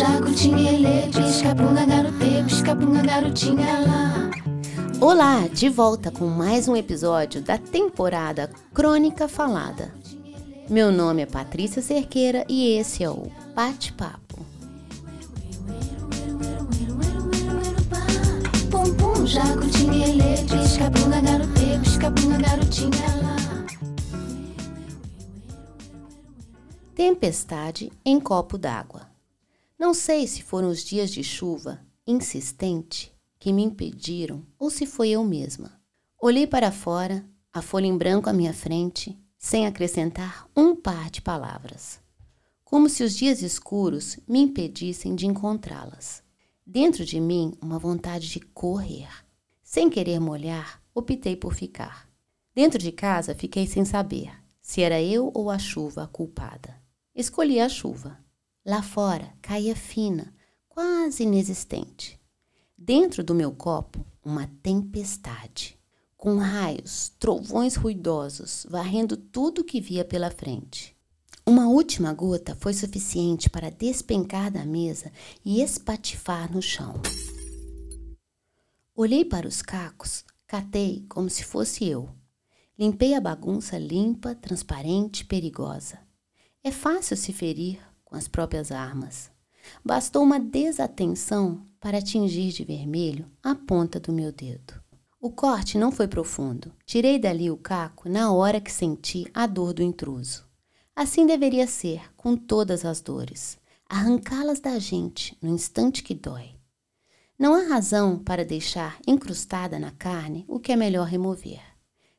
jaco, ele, pisca-punga, garote, pisca-punga, garotinha lá. Olá, de volta com mais um episódio da temporada Crônica Falada. Meu nome é Patrícia Cerqueira e esse é o Bate-Papo. Tempestade em copo d'água. Não sei se foram os dias de chuva insistente que me impediram ou se foi eu mesma. Olhei para fora, a folha em branco à minha frente, sem acrescentar um par de palavras. Como se os dias escuros me impedissem de encontrá-las. Dentro de mim, uma vontade de correr. Sem querer molhar, optei por ficar. Dentro de casa, fiquei sem saber se era eu ou a chuva a culpada. Escolhi a chuva. Lá fora caía fina, quase inexistente. Dentro do meu copo, uma tempestade, com raios, trovões ruidosos, varrendo tudo que via pela frente. Uma última gota foi suficiente para despencar da mesa e espatifar no chão. Olhei para os cacos, catei como se fosse eu. Limpei a bagunça limpa, transparente, perigosa. É fácil se ferir com as próprias armas. Bastou uma desatenção para atingir de vermelho a ponta do meu dedo. O corte não foi profundo. Tirei dali o caco na hora que senti a dor do intruso. Assim deveria ser com todas as dores, arrancá-las da gente no instante que dói. Não há razão para deixar incrustada na carne o que é melhor remover.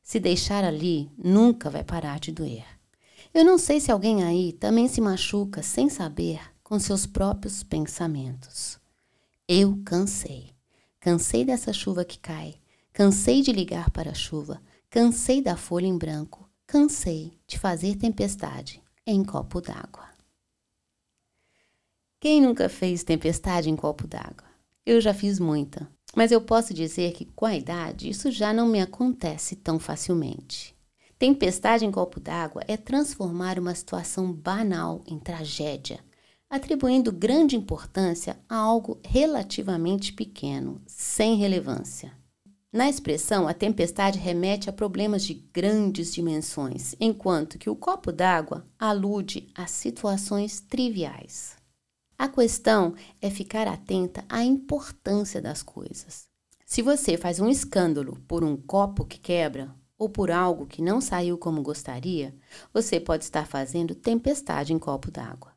Se deixar ali, nunca vai parar de doer. Eu não sei se alguém aí também se machuca sem saber com seus próprios pensamentos. Eu cansei. Cansei dessa chuva que cai. Cansei de ligar para a chuva. Cansei da folha em branco. Cansei de fazer tempestade em copo d'água. Quem nunca fez tempestade em copo d'água? Eu já fiz muita, mas eu posso dizer que com a idade isso já não me acontece tão facilmente. Tempestade em copo d'água é transformar uma situação banal em tragédia, atribuindo grande importância a algo relativamente pequeno, sem relevância. Na expressão, a tempestade remete a problemas de grandes dimensões, enquanto que o copo d'água alude a situações triviais. A questão é ficar atenta à importância das coisas. Se você faz um escândalo por um copo que quebra, ou por algo que não saiu como gostaria, você pode estar fazendo tempestade em copo d'água.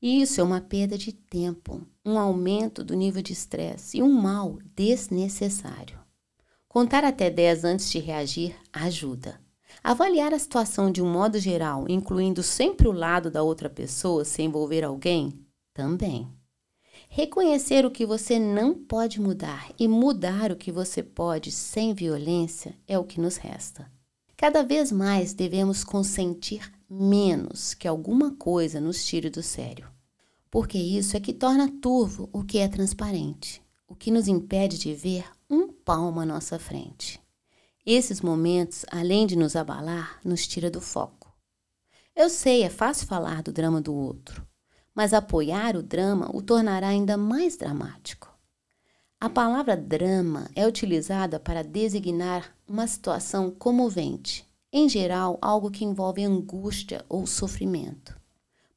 Isso é uma perda de tempo, um aumento do nível de estresse e um mal desnecessário. Contar até 10 antes de reagir ajuda. Avaliar a situação de um modo geral, incluindo sempre o lado da outra pessoa se envolver alguém, também. Reconhecer o que você não pode mudar e mudar o que você pode sem violência é o que nos resta. Cada vez mais devemos consentir menos que alguma coisa nos tire do sério, porque isso é que torna turvo o que é transparente, o que nos impede de ver um palmo à nossa frente. Esses momentos, além de nos abalar, nos tira do foco. Eu sei, é fácil falar do drama do outro, mas apoiar o drama o tornará ainda mais dramático. A palavra drama é utilizada para designar uma situação comovente, em geral, algo que envolve angústia ou sofrimento.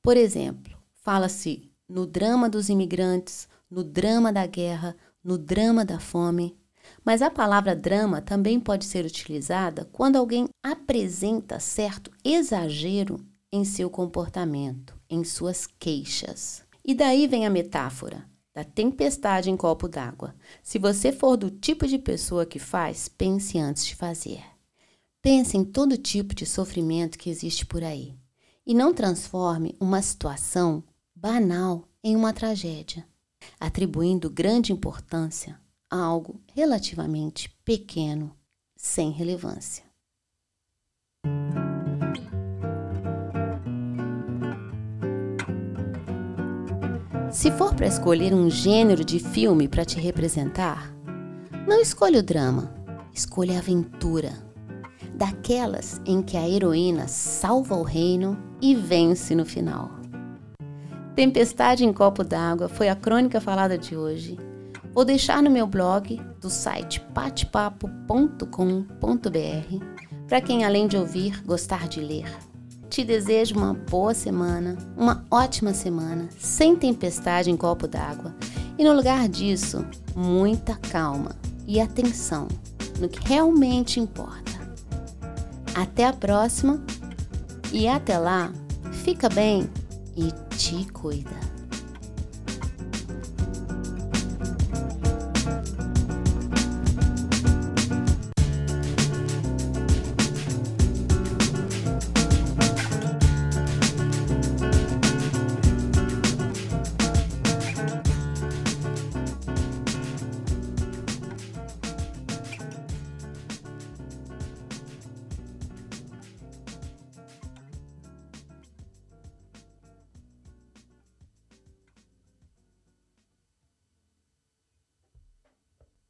Por exemplo, fala-se no drama dos imigrantes, no drama da guerra, no drama da fome. Mas a palavra drama também pode ser utilizada quando alguém apresenta certo exagero em seu comportamento, em suas queixas. E daí vem a metáfora da tempestade em copo d'água. Se você for do tipo de pessoa que faz, pense antes de fazer. Pense em todo tipo de sofrimento que existe por aí e não transforme uma situação banal em uma tragédia, atribuindo grande importância a algo relativamente pequeno, sem relevância. Se for para escolher um gênero de filme para te representar, não escolha o drama, escolha a aventura. Daquelas em que a heroína salva o reino e vence no final. Tempestade em Copo d'Água foi a crônica falada de hoje. Vou deixar no meu blog do site patepapo.com.br para quem, além de ouvir, gostar de ler. Te desejo uma boa semana, uma ótima semana, sem tempestade em copo d'água e, no lugar disso, muita calma e atenção no que realmente importa. Até a próxima e até lá, fica bem e te cuida.